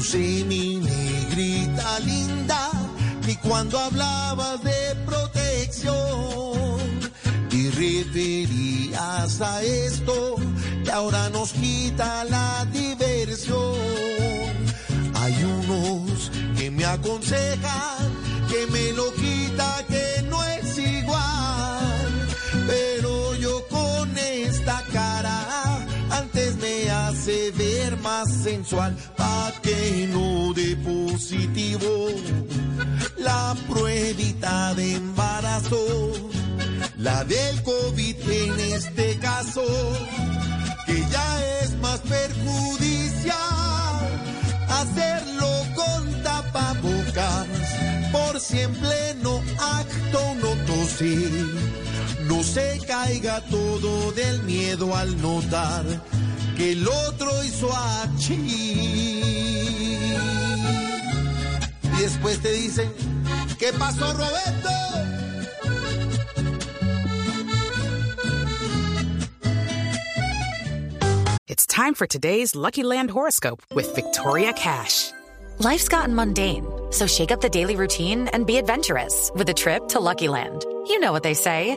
No sé, mi negrita linda, ni cuando hablabas de protección y referías a esto que ahora nos quita la diversión. Hay unos que me aconsejan que me lo quita, que hace ver más sensual pa' que no de positivo la pruebita de embarazo la del COVID en este caso que ya es más perjudicial. Hacerlo con tapabocas por siempre no acto no toser no se caiga todo del miedo al notar que el otro hizo achí. Y después te dicen, ¿qué pasó Roberto? It's time for today's Lucky Land horoscope with Victoria Cash. Life's gotten mundane, so shake up the daily routine and be adventurous with a trip to Lucky Land. You know what they say.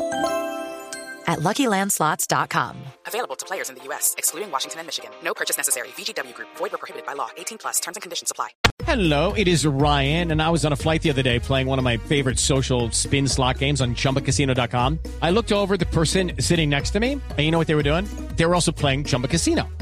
at LuckyLandSlots.com. Available to players in the U.S., excluding Washington and Michigan. No purchase necessary. VGW Group. Void where prohibited by law. 18 plus. Terms and conditions apply. Hello, it is Ryan, and I was on a flight the other day playing one of my favorite social spin slot games on ChumbaCasino.com. I looked over the person sitting next to me, and you know what they were doing? They were also playing Chumba Casino.